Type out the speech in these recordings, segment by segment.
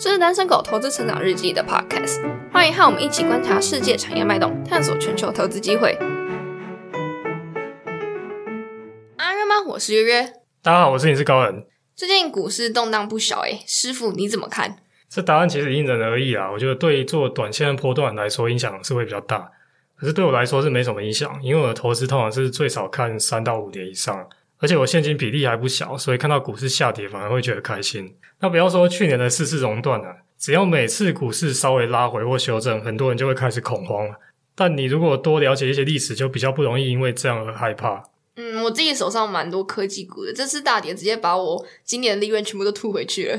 这是单身狗投资成长日记的 podcast，欢迎和我们一起观察世界产业脉动，探索全球投资机会。阿约吗？我是约约。大家好，我是你是高人。最近股市动荡不小，诶师傅你怎么看？这答案其实因人而异啊。我觉得对做短线波段来说，影响是会比较大。可是对我来说是没什么影响，因为我的投资通常是最少看三到五年以上，而且我现金比例还不小，所以看到股市下跌反而会觉得开心。那不要说去年的四次熔断了，只要每次股市稍微拉回或修正，很多人就会开始恐慌了。但你如果多了解一些历史，就比较不容易因为这样而害怕。嗯，我自己手上蛮多科技股的，这次大跌直接把我今年的利润全部都吐回去了。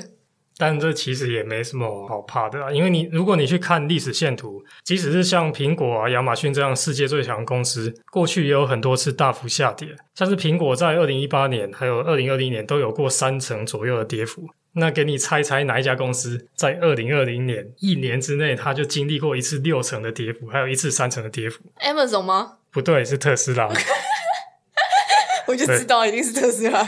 但这其实也没什么好怕的，因为你如果你去看历史线图，即使是像苹果啊、亚马逊这样世界最强公司，过去也有很多次大幅下跌，像是苹果在二零一八年还有二零二零年都有过三成左右的跌幅。那给你猜猜哪一家公司在二零二零年一年之内，它就经历过一次六成的跌幅，还有一次三成的跌幅？Amazon 吗？不对，是特斯拉。我就知道一定是特斯拉。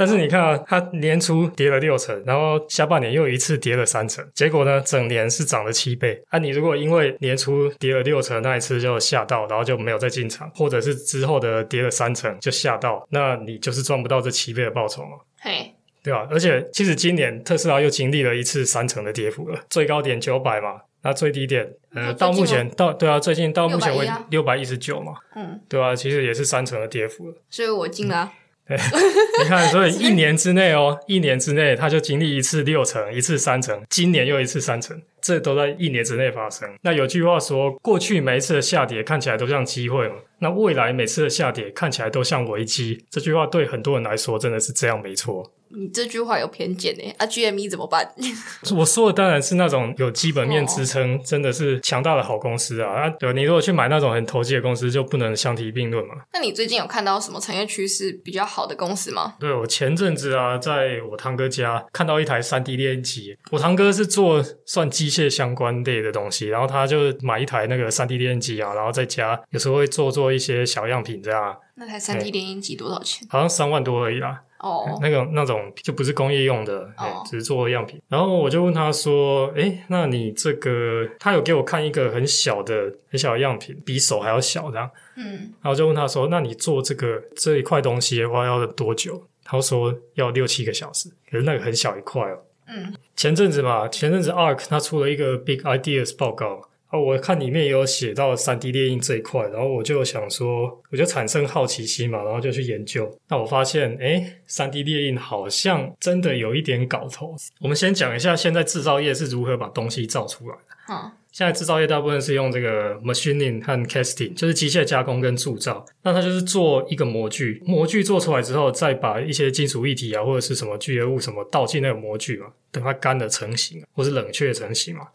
但是你看啊，它年初跌了六成，然后下半年又一次跌了三成，结果呢，整年是涨了七倍。啊，你如果因为年初跌了六成那一次就吓到，然后就没有再进场，或者是之后的跌了三成就吓到，那你就是赚不到这七倍的报酬嘛？嘿。对吧？而且其实今年特斯拉又经历了一次三成的跌幅了，最高点九百嘛，那最低点呃，到目前到对啊，最近到目前为六百一十九嘛，嗯，对啊，其实也是三成的跌幅了。所以我进了。你看，所以一年之内哦，一年之内他就经历一次六成，一次三成，今年又一次三成，这都在一年之内发生。那有句话说，过去每一次的下跌看起来都像机会嘛。那未来每次的下跌看起来都像危机，这句话对很多人来说真的是这样，没错。你这句话有偏见呢？啊，GME 怎么办？我说的当然是那种有基本面支撑，真的是强大的好公司啊！啊，对，你如果去买那种很投机的公司，就不能相提并论嘛。那你最近有看到什么产业趋势比较好的公司吗？对我前阵子啊，在我堂哥家看到一台三 D 电机，我堂哥是做算机械相关类的东西，然后他就买一台那个三 D 电机啊，然后在家有时候会做做一些小样品这样。那台三 D 电影机多少钱？好像三万多而已啦。哦，那个那种就不是工业用的，只是做样品。然后我就问他说：“哎，那你这个？”他有给我看一个很小的、很小的样品，比手还要小这样。嗯，然后就问他说：“那你做这个这一块东西的话要多久？”他说：“要六七个小时。”可是那个很小一块哦。嗯，前阵子嘛，前阵子 ARK 他出了一个 Big Ideas 报告。哦，我看里面也有写到三 D 列印这一块，然后我就想说，我就产生好奇心嘛，然后就去研究。那我发现，哎，三 D 列印好像真的有一点搞头。我们先讲一下现在制造业是如何把东西造出来的。好，现在制造业大部分是用这个 machining 和 casting，就是机械加工跟铸造。那它就是做一个模具，模具做出来之后，再把一些金属液体啊或者是什么聚合物什么倒进那个模具嘛，等它干了成型，或是冷却成型嘛。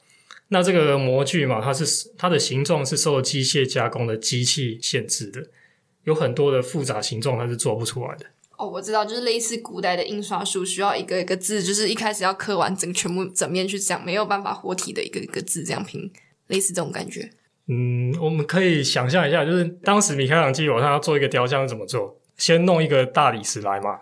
那这个模具嘛，它是它的形状是受机械加工的机器限制的，有很多的复杂形状它是做不出来的。哦，我知道，就是类似古代的印刷术，需要一个一个字，就是一开始要刻完整全部整面去讲，没有办法活体的一个一个字这样拼，类似这种感觉。嗯，我们可以想象一下，就是当时米开朗基罗他要做一个雕像是怎么做？先弄一个大理石来嘛。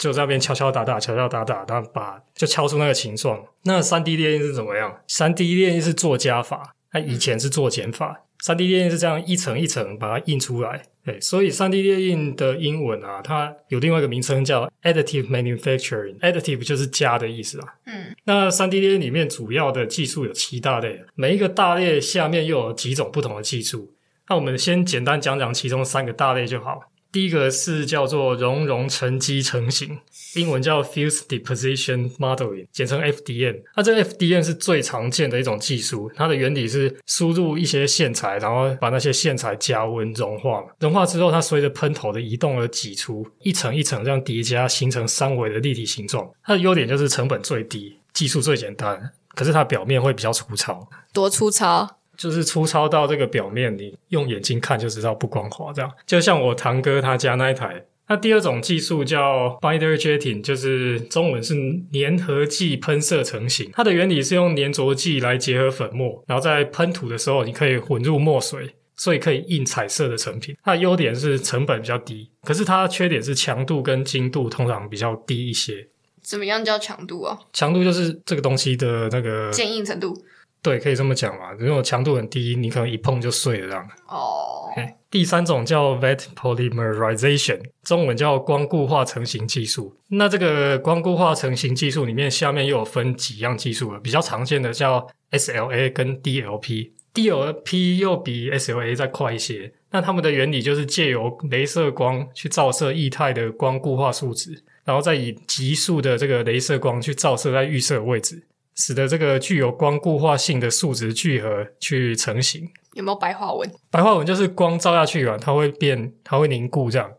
就在那边敲敲打打，敲敲打打，然后把就敲出那个形状。那三 D 列印是怎么样？三 D 列印是做加法，它以前是做减法。三 D 列印是这样一层一层把它印出来。对，所以三 D 列印的英文啊，它有另外一个名称叫 additive manufacturing。additive 就是加的意思啊。嗯。那三 D 列印里面主要的技术有七大类，每一个大类下面又有几种不同的技术。那我们先简单讲讲其中三个大类就好。第一个是叫做熔融沉积成型，英文叫 Fuse Deposition Modeling，简称 FDM。那这 FDM 是最常见的一种技术，它的原理是输入一些线材，然后把那些线材加温融化，融化之后它随着喷头的移动而挤出一层一层这样叠加，形成三维的立体形状。它的优点就是成本最低，技术最简单，可是它表面会比较粗糙。多粗糙？就是粗糙到这个表面，你用眼睛看就知道不光滑。这样，就像我堂哥他家那一台。那第二种技术叫 binder jetting，就是中文是粘合剂喷射成型。它的原理是用粘着剂来结合粉末，然后在喷涂的时候，你可以混入墨水，所以可以印彩色的成品。它的优点是成本比较低，可是它的缺点是强度跟精度通常比较低一些。怎么样叫强度啊？强度就是这个东西的那个坚硬程度。对，可以这么讲嘛。如果强度很低，你可能一碰就碎了这样。哦。第三种叫 vet polymerization，中文叫光固化成型技术。那这个光固化成型技术里面，下面又有分几样技术了。比较常见的叫 SLA 跟 DLP，DLP 又比 SLA 再快一些。那它们的原理就是借由镭射光去照射液态的光固化树脂，然后再以极速的这个镭射光去照射在预设位置。使得这个具有光固化性的树脂聚合去成型，有没有白话文？白话文就是光照下去啊，它会变，它会凝固这样。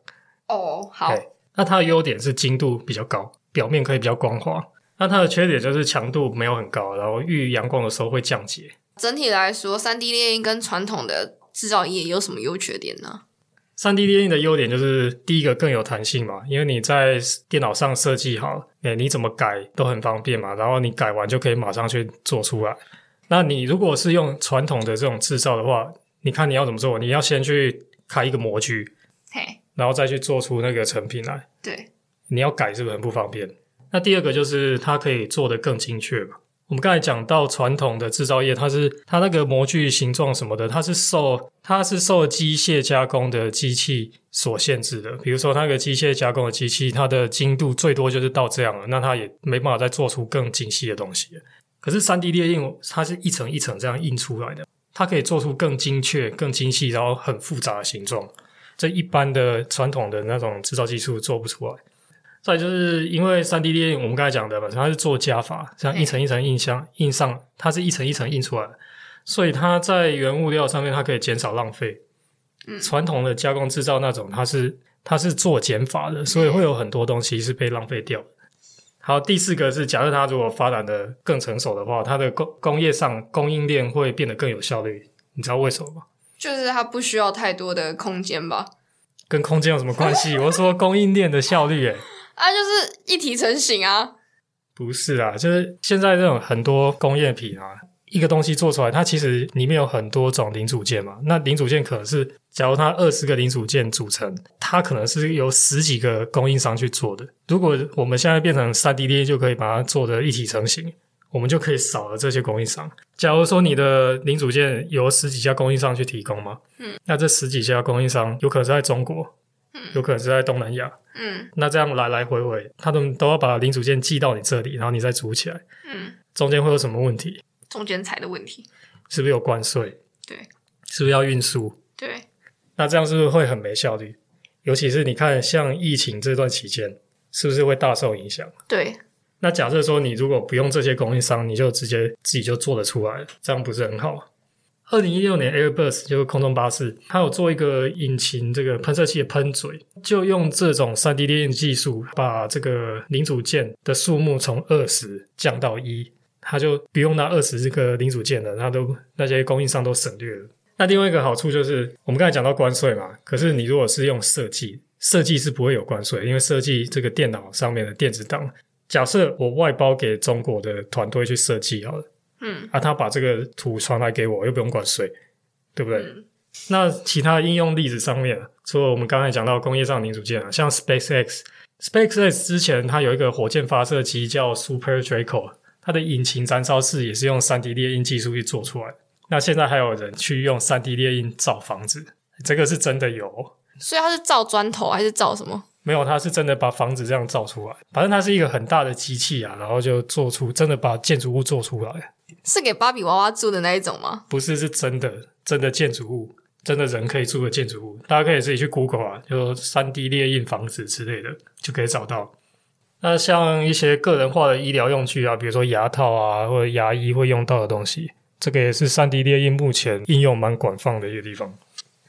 哦，好。那它的优点是精度比较高，表面可以比较光滑。那它的缺点就是强度没有很高，然后遇阳光的时候会降解。整体来说，三 D 列印跟传统的制造业有什么优缺点呢？三 D 列印的优点就是第一个更有弹性嘛，因为你在电脑上设计好，哎，你怎么改都很方便嘛。然后你改完就可以马上去做出来。那你如果是用传统的这种制造的话，你看你要怎么做？你要先去开一个模具，嘿，然后再去做出那个成品来。对，你要改是不是很不方便？那第二个就是它可以做的更精确嘛。我们刚才讲到传统的制造业，它是它那个模具形状什么的，它是受它是受机械加工的机器所限制的。比如说，那个机械加工的机器，它的精度最多就是到这样了，那它也没办法再做出更精细的东西。可是三 D 列印，它是一层一层这样印出来的，它可以做出更精确、更精细，然后很复杂的形状，这一般的传统的那种制造技术做不出来。再就是因为三 D 列印，我们刚才讲的嘛，它是做加法，像一层一层印箱印上，它是一层一层印出来，所以它在原物料上面它可以减少浪费。传统的加工制造那种，它是它是做减法的，所以会有很多东西是被浪费掉。好，第四个是假设它如果发展的更成熟的话，它的工工业上供应链会变得更有效率。你知道为什么吗？就是它不需要太多的空间吧？跟空间有什么关系？我说供应链的效率，诶啊，就是一体成型啊！不是啊，就是现在这种很多工业品啊，一个东西做出来，它其实里面有很多种零组件嘛。那零组件可能是，假如它二十个零组件组成，它可能是由十几个供应商去做的。如果我们现在变成三 D 列印，就可以把它做的一体成型，我们就可以少了这些供应商。假如说你的零组件由十几家供应商去提供嘛，嗯，那这十几家供应商有可能是在中国。有可能是在东南亚，嗯，那这样来来回回，他们都要把零组件寄到你这里，然后你再组起来，嗯，中间会有什么问题？中间材的问题，是不是有关税？对，是不是要运输？对，那这样是不是会很没效率？尤其是你看，像疫情这段期间，是不是会大受影响？对，那假设说你如果不用这些供应商，你就直接自己就做得出来，这样不是很好？二零一六年，Airbus 就是空中巴士，它有做一个引擎这个喷射器的喷嘴，就用这种三 D 列印技术，把这个零组件的数目从二十降到一，它就不用那二十这个零组件了，它都那些供应商都省略了。那另外一个好处就是，我们刚才讲到关税嘛，可是你如果是用设计，设计是不会有关税，因为设计这个电脑上面的电子档，假设我外包给中国的团队去设计好了。嗯，啊，他把这个图传来给我，又不用管谁，对不对？那其他应用例子上面，除了我们刚才讲到工业上零组件啊，像 SpaceX，SpaceX 之前它有一个火箭发射机叫 Super Draco，它的引擎燃烧室也是用三 D 列印技术去做出来。那现在还有人去用三 D 列印造房子，这个是真的有。所以它是造砖头还是造什么？没有，它是真的把房子这样造出来。反正它是一个很大的机器啊，然后就做出真的把建筑物做出来。是给芭比娃娃住的那一种吗？不是，是真的，真的建筑物，真的人可以住的建筑物。大家可以自己去 Google 啊，就三 D 列印房子之类的，就可以找到。那像一些个人化的医疗用具啊，比如说牙套啊，或者牙医会用到的东西，这个也是三 D 列印目前应用蛮广泛的一个地方。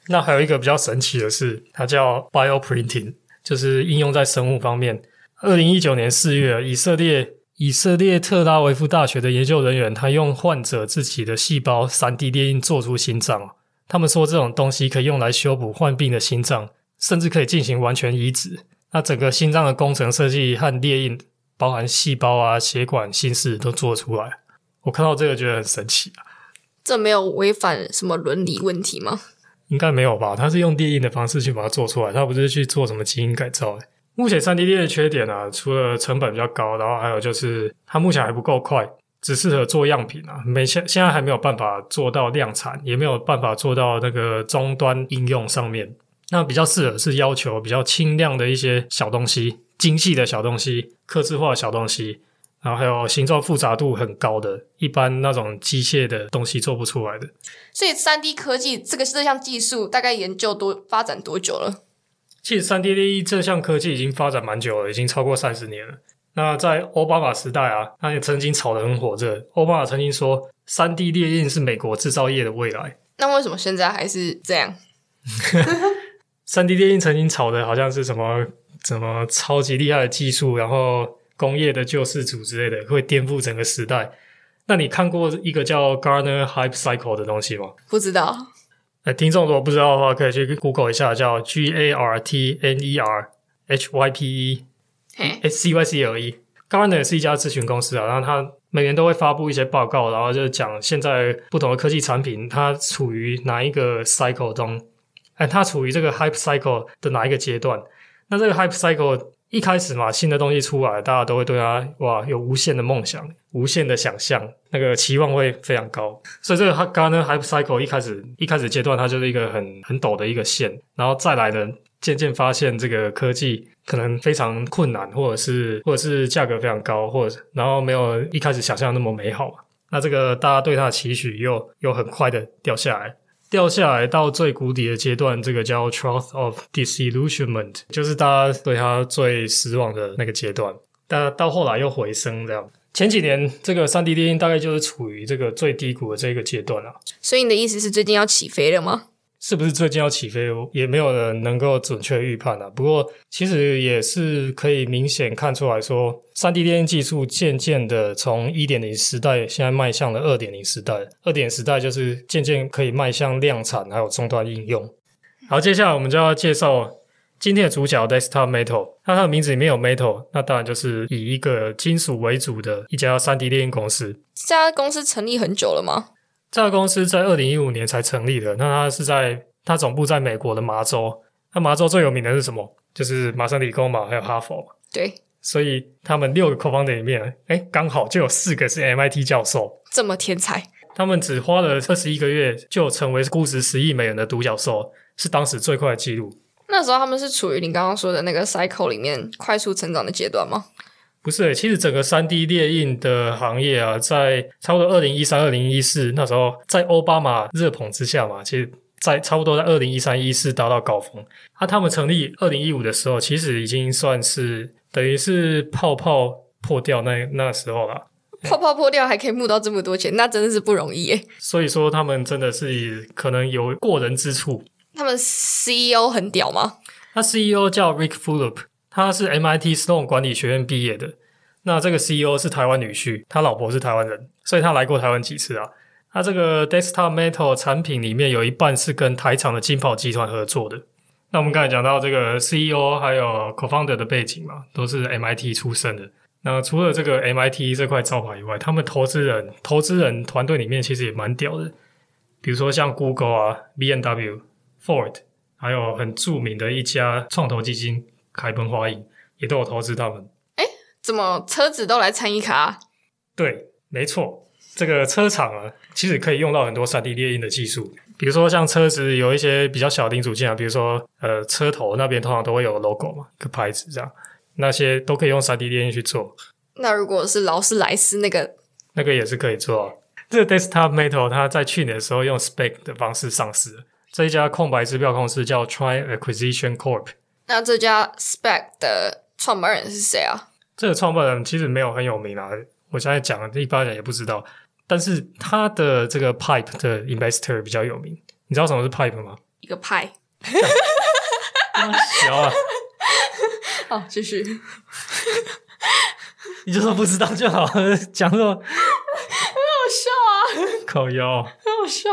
那还有一个比较神奇的是，它叫 Bioprinting，就是应用在生物方面。二零一九年四月，以色列。以色列特拉维夫大学的研究人员，他用患者自己的细胞三 D 列印做出心脏。他们说这种东西可以用来修补患病的心脏，甚至可以进行完全移植。那整个心脏的工程设计和列印，包含细胞啊、血管、心室都做出来。我看到这个觉得很神奇啊！这没有违反什么伦理问题吗？应该没有吧？他是用列印的方式去把它做出来，他不是去做什么基因改造。目前三 D 列的缺点啊，除了成本比较高，然后还有就是它目前还不够快，只适合做样品啊，没现现在还没有办法做到量产，也没有办法做到那个终端应用上面。那比较适合是要求比较轻量的一些小东西、精细的小东西、刻字化小东西，然后还有形状复杂度很高的，一般那种机械的东西做不出来的。所以，三 D 科技这个这项技术大概研究多发展多久了？其实，三 D 列印这项科技已经发展蛮久了，已经超过三十年了。那在奥巴马时代啊，他也曾经炒得很火热。奥巴马曾经说，三 D 列印是美国制造业的未来。那为什么现在还是这样？三 D 列印曾经炒的好像是什么什么超级厉害的技术，然后工业的救世主之类的，会颠覆整个时代。那你看过一个叫 Garner Hype Cycle 的东西吗？不知道。哎，听众如果不知道的话，可以去 Google 一下，叫 G A R T N E R H Y P E C Y C L E。Gartner 是一家咨询公司啊，然后它每年都会发布一些报告，然后就讲现在不同的科技产品它处于哪一个 cycle 中，哎，它处于这个 hype cycle 的哪一个阶段？那这个 hype cycle 一开始嘛，新的东西出来，大家都会对它哇有无限的梦想、无限的想象，那个期望会非常高。所以这个 Gartner Hype Cycle 一开始一开始阶段，它就是一个很很陡的一个线，然后再来呢，渐渐发现这个科技可能非常困难，或者是或者是价格非常高，或者然后没有一开始想象那么美好。那这个大家对它的期许又又很快的掉下来。掉下来到最谷底的阶段，这个叫 Truth of Disillusionment，就是大家对他最失望的那个阶段。但到后来又回升，这样。前几年这个三 D 电影大概就是处于这个最低谷的这个阶段了。所以你的意思是最近要起飞了吗？是不是最近要起飞？也没有人能够准确预判啊。不过，其实也是可以明显看出来说，三 D 电影技术渐渐的从一点零时代，现在迈向了二点零时代。二点时代就是渐渐可以迈向量产，还有终端应用。好，接下来我们就要介绍今天的主角 Desktop Metal。那它的名字里面有 Metal，那当然就是以一个金属为主的一家三 D 电影公司。这家公司成立很久了吗？这家公司在二零一五年才成立的，那它是在它总部在美国的麻州。那麻州最有名的是什么？就是麻省理工嘛，还有哈佛。对，所以他们六个 co-founder 里面，哎，刚好就有四个是 MIT 教授，这么天才。他们只花了二十一个月就成为估值十亿美元的独角兽，是当时最快的记录。那时候他们是处于你刚刚说的那个 cycle 里面快速成长的阶段吗？不是，其实整个三 D 列印的行业啊，在差不多二零一三、二零一四那时候，在奥巴马热捧之下嘛，其实，在差不多在二零一三、一四达到高峰。那他们成立二零一五的时候，其实已经算是等于是泡泡破掉那那时候了。泡泡破掉还可以募到这么多钱，那真的是不容易耶。所以说，他们真的是可能有过人之处。他们 CEO 很屌吗？他 CEO 叫 Rick Fulop。他是 MIT Sloan 管理学院毕业的，那这个 CEO 是台湾女婿，他老婆是台湾人，所以他来过台湾几次啊。他这个 Desktop Metal 产品里面有一半是跟台厂的金宝集团合作的。那我们刚才讲到这个 CEO 还有 Co-founder 的背景嘛，都是 MIT 出身的。那除了这个 MIT 这块招牌以外，他们投资人投资人团队里面其实也蛮屌的，比如说像 Google 啊、B N W、Ford，还有很著名的一家创投基金。开奔花影也都有投资他们。哎，怎么车子都来参与卡？对，没错，这个车厂啊，其实可以用到很多三 D 列印的技术。比如说，像车子有一些比较小零组件啊，比如说呃，车头那边通常都会有 logo 嘛，个牌子这样，那些都可以用三 D 列印去做。那如果是劳斯莱斯那个，那个也是可以做。这个 Desktop Metal 它在去年的时候用 Spec 的方式上市，这一家空白支票公司叫 Try Acquisition Corp。那这家 Spec 的创办人是谁啊？这个创办人其实没有很有名啊，我现在讲一般人也不知道。但是他的这个 Pipe 的 Investor 比较有名，你知道什么是 Pipe 吗？一个派。小啊！好，继续。你就说不知道就好，讲什么？很好笑啊！烤腰，很好笑。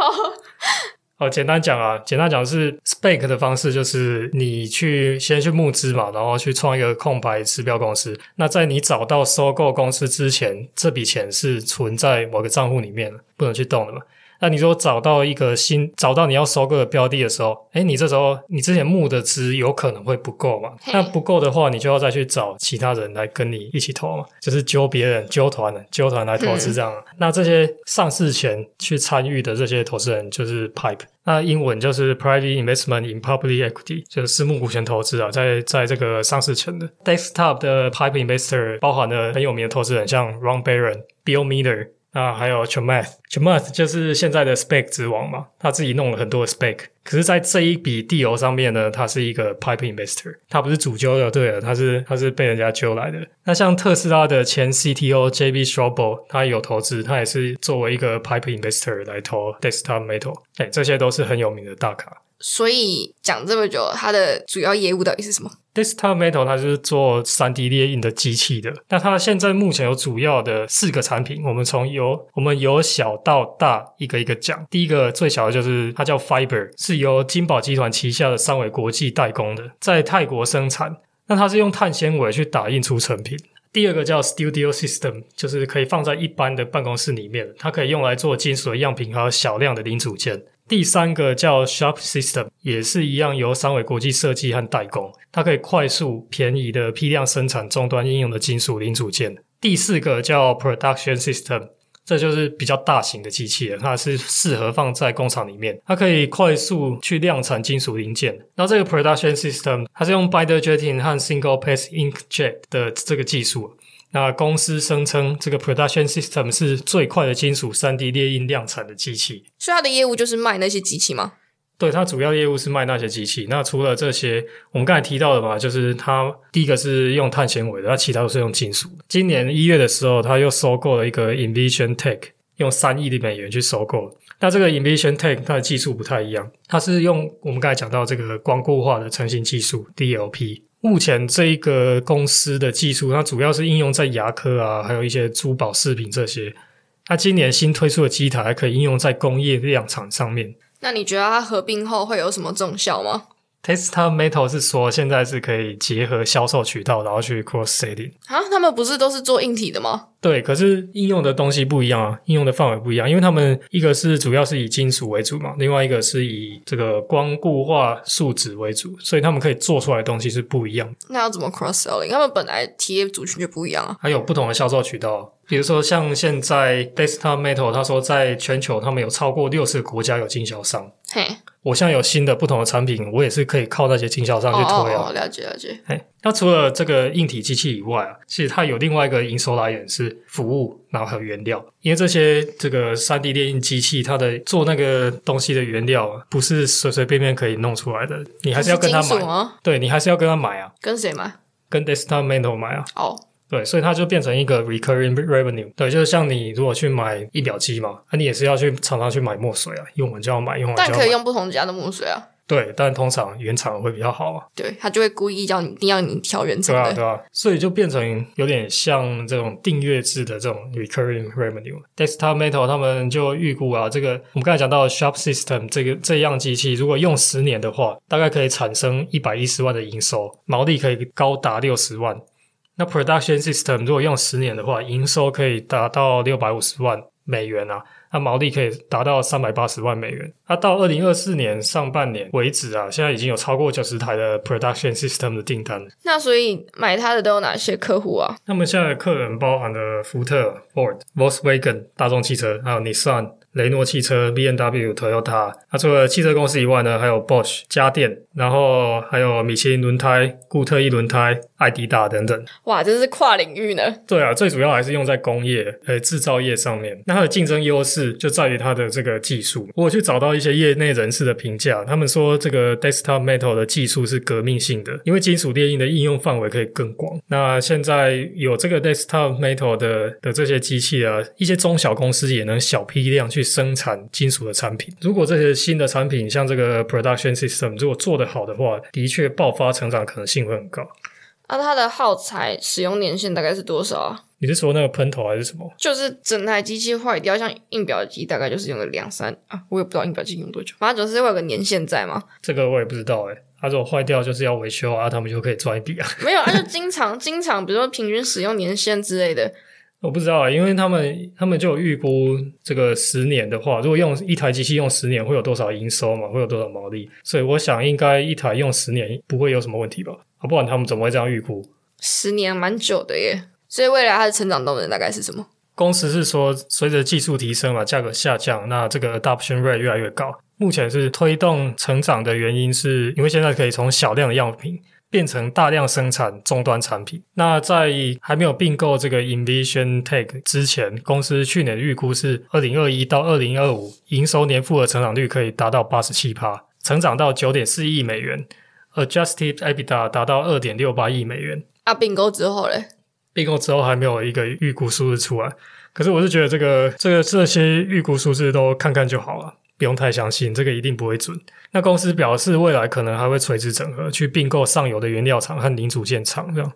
哦，简单讲啊，简单讲是 SPAC 的方式，就是你去先去募资嘛，然后去创一个空白指标公司。那在你找到收购公司之前，这笔钱是存在某个账户里面，不能去动的嘛。那你说找到一个新找到你要收购的标的的时候，哎，你这时候你之前募的资有可能会不够嘛？那不够的话，你就要再去找其他人来跟你一起投嘛，就是揪别人、揪团的、揪团来投资这样。那这些上市前去参与的这些投资人就是 PIPE，那英文就是 Private Investment in Public Equity，就是私募股权投资啊，在在这个上市前的 Desktop 的 PIPE Investor 包含了很有名的投资人，像 Ron Baron、Bill Miller。那，还有 Chamath，Chamath 就是现在的 Spec 之王嘛，他自己弄了很多的 Spec，可是，在这一笔 deal 上面呢，他是一个 Pipe Investor，他不是主揪的，对了，他是他是被人家揪来的。那像特斯拉的前 CTO JB s c h r o b e l 他有投资，他也是作为一个 Pipe Investor 来投 Desktop Metal，哎，这些都是很有名的大咖。所以讲这么久，它的主要业务到底是什么？Desktop Metal 它是做三 D 列印的机器的。那它现在目前有主要的四个产品，我们从由我们由小到大一个一个讲。第一个最小的就是它叫 Fiber，是由金宝集团旗下的三维国际代工的，在泰国生产。那它是用碳纤维去打印出成品。第二个叫 Studio System，就是可以放在一般的办公室里面，它可以用来做金属的样品和小量的零组件。第三个叫 Sharp System，也是一样由三维国际设计和代工，它可以快速、便宜的批量生产终端应用的金属零组件。第四个叫 Production System，这就是比较大型的机器人，它是适合放在工厂里面，它可以快速去量产金属零件。那这个 Production System，它是用 Binder Jetting 和 Single Pass Inkjet 的这个技术。那公司声称，这个 production system 是最快的金属三 D 列印量产的机器。所以它的业务就是卖那些机器吗？对，它主要业务是卖那些机器。那除了这些，我们刚才提到的嘛，就是它第一个是用碳纤维的，那其他都是用金属。今年一月的时候，它又收购了一个 Invision Tech，用三亿的美元去收购。那这个 Invision Tech 它的技术不太一样，它是用我们刚才讲到这个光固化的成型技术 DLP。目前这一个公司的技术，它主要是应用在牙科啊，还有一些珠宝饰品这些。它今年新推出的机台还可以应用在工业量产上面。那你觉得它合并后会有什么重效吗？Tesla Metal 是说现在是可以结合销售渠道，然后去 cross selling 啊？他们不是都是做硬体的吗？对，可是应用的东西不一样啊，应用的范围不一样，因为他们一个是主要是以金属为主嘛，另外一个是以这个光固化树脂为主，所以他们可以做出来的东西是不一样。那要怎么 cross selling？他们本来企业族群就不一样啊，还有不同的销售渠道，比如说像现在 Tesla Metal，他说在全球他们有超过六十个国家有经销商。嘿。我现在有新的不同的产品，我也是可以靠那些经销商去推啊。了解了解。哎，那除了这个硬体机器以外啊，其实它有另外一个营收来源是服务，然后还有原料。因为这些这个三 D 列印机器，它的做那个东西的原料不是随随便便可以弄出来的，你还是要跟他买。对你还是要跟他买啊。跟谁买？跟 Desktop Metal 买啊。哦。对，所以它就变成一个 recurring revenue。对，就是像你如果去买一表机嘛，那你也是要去常常去买墨水啊，用完就要买，用完但可以用不同家的墨水啊。对，但通常原厂会比较好啊。对，他就会故意叫你一定要你挑原厂的。对啊，对啊。所以就变成有点像这种订阅制的这种 recurring revenue。Desktop Metal 他们就预估啊，这个我们刚才讲到 Sharp System 这个这样机器，如果用十年的话，大概可以产生一百一十万的营收，毛利可以高达六十万。那 production system 如果用十年的话，营收可以达到六百五十万美元啊，那毛利可以达到三百八十万美元。那到二零二四年上半年为止啊，现在已经有超过九十台的 production system 的订单。那所以买它的都有哪些客户啊？那么现在的客人包含了福特、Ford、Volkswagen、大众汽车，还有 Nissan。雷诺汽车、B N W、Toyota，那除了汽车公司以外呢，还有 Bosch 家电，然后还有米其林轮胎、固特异轮胎、艾迪达等等。哇，这是跨领域呢。对啊，最主要还是用在工业、呃制造业上面。那它的竞争优势就在于它的这个技术。我去找到一些业内人士的评价，他们说这个 Desktop Metal 的技术是革命性的，因为金属列印的应用范围可以更广。那现在有这个 Desktop Metal 的的这些机器啊，一些中小公司也能小批量去。去生产金属的产品。如果这些新的产品像这个 production system 如果做得好的话，的确爆发成长可能性会很高。那它的耗材使用年限大概是多少啊？你是说那个喷头还是什么？就是整台机器坏掉，像印表机大概就是用了两三啊，我也不知道印表机用多久，反正总是会有个年限在嘛。这个我也不知道哎。它如果坏掉就是要维修啊，他们就可以赚一笔啊。没有，啊，就经常经常，比如说平均使用年限之类的。我不知道啊，因为他们他们就有预估这个十年的话，如果用一台机器用十年会有多少营收嘛，会有多少毛利，所以我想应该一台用十年不会有什么问题吧？啊，不管他们怎么会这样预估？十年蛮久的耶，所以未来它的成长动能大概是什么？公司是说，随着技术提升嘛，价格下降，那这个 adoption rate 越来越高。目前是推动成长的原因，是因为现在可以从小量的样品变成大量生产终端产品。那在还没有并购这个 Invision Tech 之前，公司去年的预估是二零二一到二零二五营收年复合成长率可以达到八十七趴，成长到九点四亿美元，Adjusted EBITDA 达到二点六八亿美元。啊，并购之后嘞？并购之后还没有一个预估数字出来，可是我是觉得这个这个这些预估数字都看看就好了。不用太相信，这个一定不会准。那公司表示，未来可能还会垂直整合，去并购上游的原料厂和零组件厂。这样，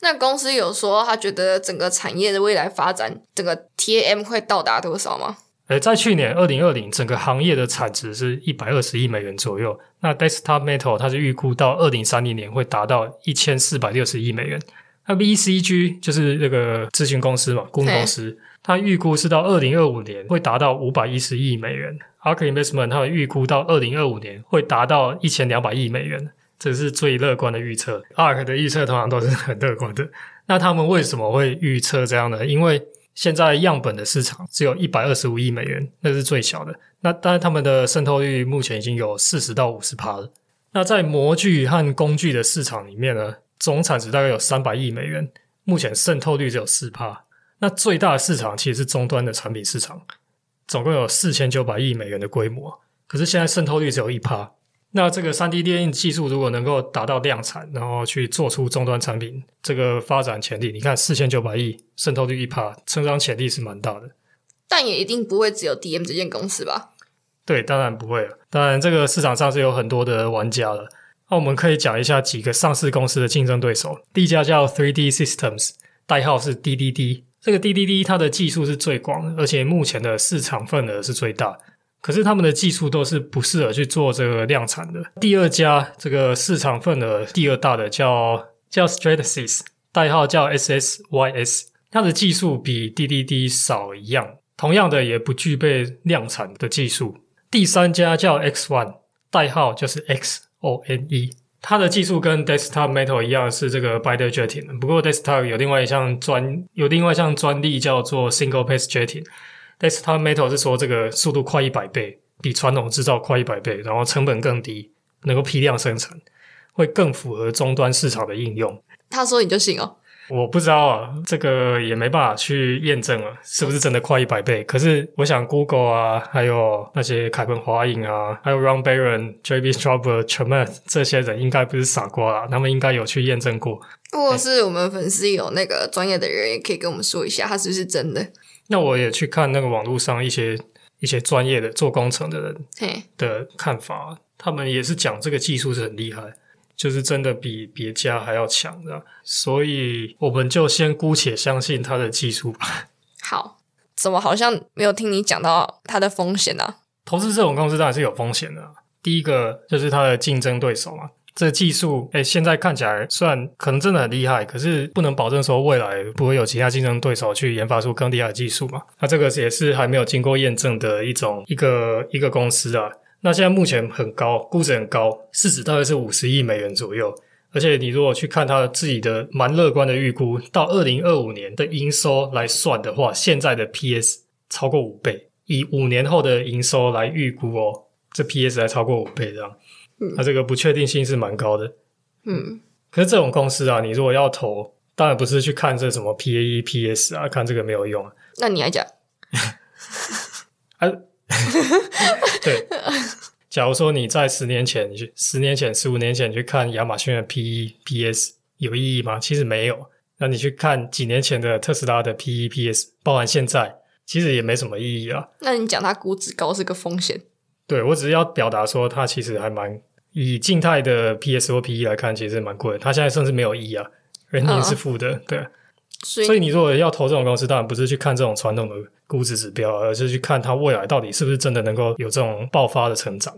那公司有说他觉得整个产业的未来发展，整个 TAM 会到达多少吗？诶，在去年二零二零，整个行业的产值是一百二十亿美元左右。那 Desktop Metal 它是预估到二零三零年会达到一千四百六十亿美元。那 BCG 就是那个咨询公司嘛，顾问公司，它预估是到二零二五年会达到五百一十亿美元。Ark Investment 它预估到二零二五年会达到一千两百亿美元，这是最乐观的预测。Ark 的预测通常都是很乐观的。那他们为什么会预测这样呢？因为现在样本的市场只有一百二十五亿美元，那是最小的。那当然，他们的渗透率目前已经有四十到五十趴了。那在模具和工具的市场里面呢，总产值大概有三百亿美元，目前渗透率只有四趴。那最大的市场其实是终端的产品市场。总共有四千九百亿美元的规模，可是现在渗透率只有一趴。那这个三 D 电印技术如果能够达到量产，然后去做出终端产品，这个发展潜力，你看四千九百亿渗透率一趴，成长潜力是蛮大的。但也一定不会只有 DM 这间公司吧？对，当然不会了。当然，这个市场上是有很多的玩家了。那我们可以讲一下几个上市公司的竞争对手。第一家叫 Three D Systems，代号是 DDD。这个 DDD 它的技术是最广，而且目前的市场份额是最大。可是他们的技术都是不适合去做这个量产的。第二家这个市场份额第二大的叫叫 Stratasys，代号叫 SSYS，它的技术比 DDD 少一样，同样的也不具备量产的技术。第三家叫 X One，代号就是 XONE。它的技术跟 Desktop Metal 一样是这个 Binder Jetting，不过 Desktop 有另外一项专有另外一项专利叫做 Single Pass Jetting。Desktop Metal 是说这个速度快一百倍，比传统制造快一百倍，然后成本更低，能够批量生产，会更符合终端市场的应用。他说你就信哦。我不知道啊，这个也没办法去验证啊，是不是真的快一百倍？可是我想，Google 啊，还有那些凯文华影啊，还有 Ron Baron、J.B. Straub、Chamath 这些人，应该不是傻瓜啦，他们应该有去验证过。如果是我们粉丝有那个专业的人，也可以跟我们说一下，他是不是真的？那我也去看那个网络上一些一些专业的做工程的人的看法，他们也是讲这个技术是很厉害。就是真的比别家还要强的，所以我们就先姑且相信它的技术吧。好，怎么好像没有听你讲到它的风险呢？投资这种公司当然是有风险的。第一个就是它的竞争对手嘛，这技术哎，现在看起来虽然可能真的很厉害，可是不能保证说未来不会有其他竞争对手去研发出更厉害的技术嘛。那这个也是还没有经过验证的一种一个一个公司啊。那现在目前很高，估值很高，市值大概是五十亿美元左右。而且你如果去看它自己的蛮乐观的预估，到二零二五年的营收来算的话，现在的 PS 超过五倍，以五年后的营收来预估哦，这 PS 还超过五倍这样。那这个不确定性是蛮高的。嗯，可是这种公司啊，你如果要投，当然不是去看这什么 PAE、PS 啊，看这个没有用。那你还讲？啊？对，假如说你在十年前去，十年前、十五年前去看亚马逊的 P/E、P/S 有意义吗？其实没有。那你去看几年前的特斯拉的 P/E、P/S，包含现在，其实也没什么意义啊。那你讲它估值高是个风险？对我只是要表达说，它其实还蛮以静态的 P/S 或 P/E 来看，其实蛮贵。它现在甚至没有 E 啊，人也是负的，对。所以你如果要投这种公司，当然不是去看这种传统的估值指标，而是去看它未来到底是不是真的能够有这种爆发的成长。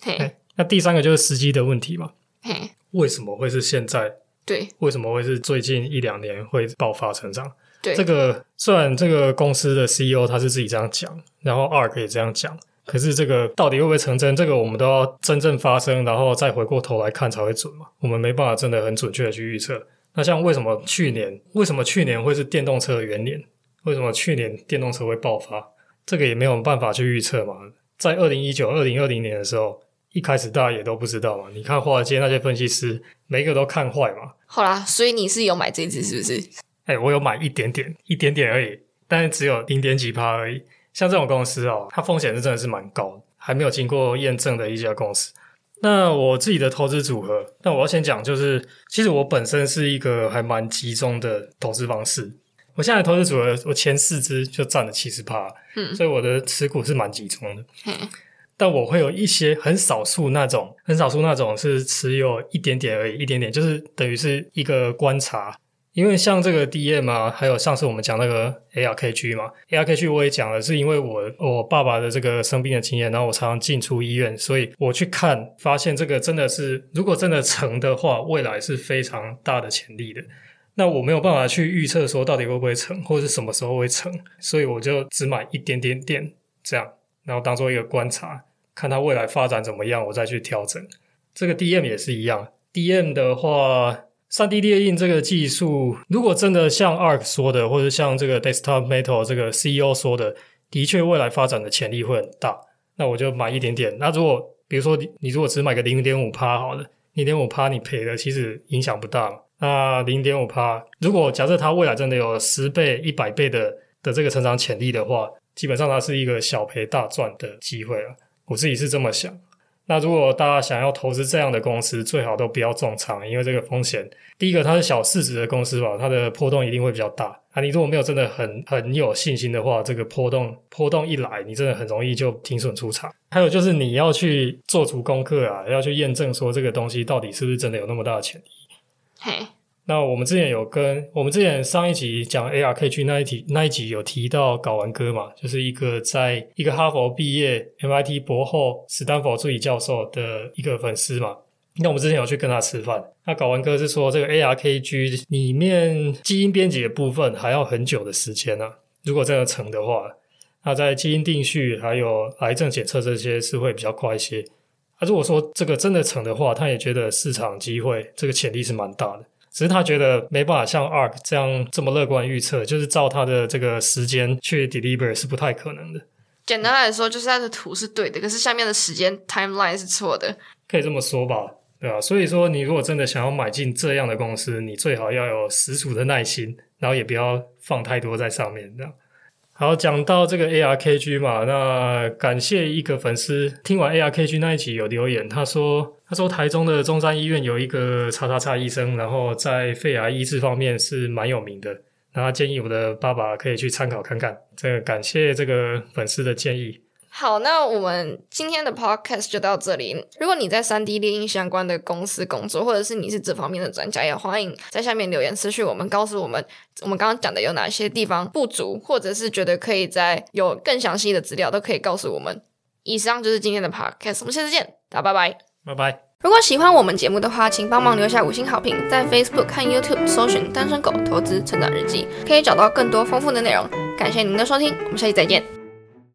嘿，那第三个就是时机的问题嘛。嘿，为什么会是现在？对，为什么会是最近一两年会爆发成长？对，这个虽然这个公司的 CEO 他是自己这样讲，然后 ARK 也这样讲，可是这个到底会不会成真？这个我们都要真正发生，然后再回过头来看才会准嘛。我们没办法真的很准确的去预测。那像为什么去年为什么去年会是电动车的元年？为什么去年电动车会爆发？这个也没有办法去预测嘛。在二零一九、二零二零年的时候，一开始大家也都不知道嘛。你看华尔街那些分析师，每一个都看坏嘛。好啦，所以你是有买这只是不是？哎，我有买一点点，一点点而已，但是只有零点几趴而已。像这种公司哦，它风险是真的是蛮高，还没有经过验证的一家公司。那我自己的投资组合，那我要先讲，就是其实我本身是一个还蛮集中的投资方式。我现在投资组合，我前四支就占了七十趴，嗯，所以我的持股是蛮集中的。嗯，但我会有一些很少数那种，很少数那种是持有一点点而已，一点点，就是等于是一个观察。因为像这个 DM 啊，还有上次我们讲那个 ARKG 嘛，ARKG 我也讲了，是因为我我爸爸的这个生病的经验，然后我常常进出医院，所以我去看，发现这个真的是，如果真的成的话，未来是非常大的潜力的。那我没有办法去预测说到底会不会成，或是什么时候会成，所以我就只买一点点点这样，然后当做一个观察，看它未来发展怎么样，我再去调整。这个 DM 也是一样，DM 的话。三 D 列印这个技术，如果真的像 ARK 说的，或者像这个 Desktop Metal 这个 CEO 说的，的确未来发展的潜力会很大，那我就买一点点。那如果比如说你如果只买个零点五趴好了，零点五趴你赔的其实影响不大嘛。那零点五趴，如果假设它未来真的有十倍、一百倍的的这个成长潜力的话，基本上它是一个小赔大赚的机会了。我自己是这么想。那如果大家想要投资这样的公司，最好都不要重仓，因为这个风险，第一个它是小市值的公司吧，它的波动一定会比较大。啊，你如果没有真的很很有信心的话，这个波动波动一来，你真的很容易就停损出场。还有就是你要去做足功课啊，要去验证说这个东西到底是不是真的有那么大的潜力。嘿。那我们之前有跟我们之前上一集讲 ARKG 那一集那一集有提到睾丸哥嘛，就是一个在一个哈佛毕业、MIT 博后、斯坦福助理教授的一个粉丝嘛。那我们之前有去跟他吃饭，那睾丸哥是说这个 ARKG 里面基因编辑的部分还要很久的时间呢。如果真的成的话，那在基因定序还有癌症检测这些是会比较快一些。那如果说这个真的成的话，他也觉得市场机会这个潜力是蛮大的。只是他觉得没办法像 Arc 这样这么乐观预测，就是照他的这个时间去 deliver 是不太可能的。简单来说，就是他的图是对的，可是下面的时间 timeline 是错的。可以这么说吧，对吧？所以说，你如果真的想要买进这样的公司，你最好要有十足的耐心，然后也不要放太多在上面，这样。好，讲到这个 ARKG 嘛，那感谢一个粉丝听完 ARKG 那一集有留言，他说他说台中的中山医院有一个叉叉叉医生，然后在肺癌医治方面是蛮有名的，那他建议我的爸爸可以去参考看看。这个感谢这个粉丝的建议。好，那我们今天的 podcast 就到这里。如果你在三 D 猎鹰相关的公司工作，或者是你是这方面的专家，也欢迎在下面留言私讯我们，告诉我们我们刚刚讲的有哪些地方不足，或者是觉得可以在有更详细的资料，都可以告诉我们。以上就是今天的 podcast，我们下次见，大家拜拜，拜拜。如果喜欢我们节目的话，请帮忙留下五星好评，在 Facebook 看 YouTube 搜寻“单身狗投资成长日记”，可以找到更多丰富的内容。感谢您的收听，我们下期再见。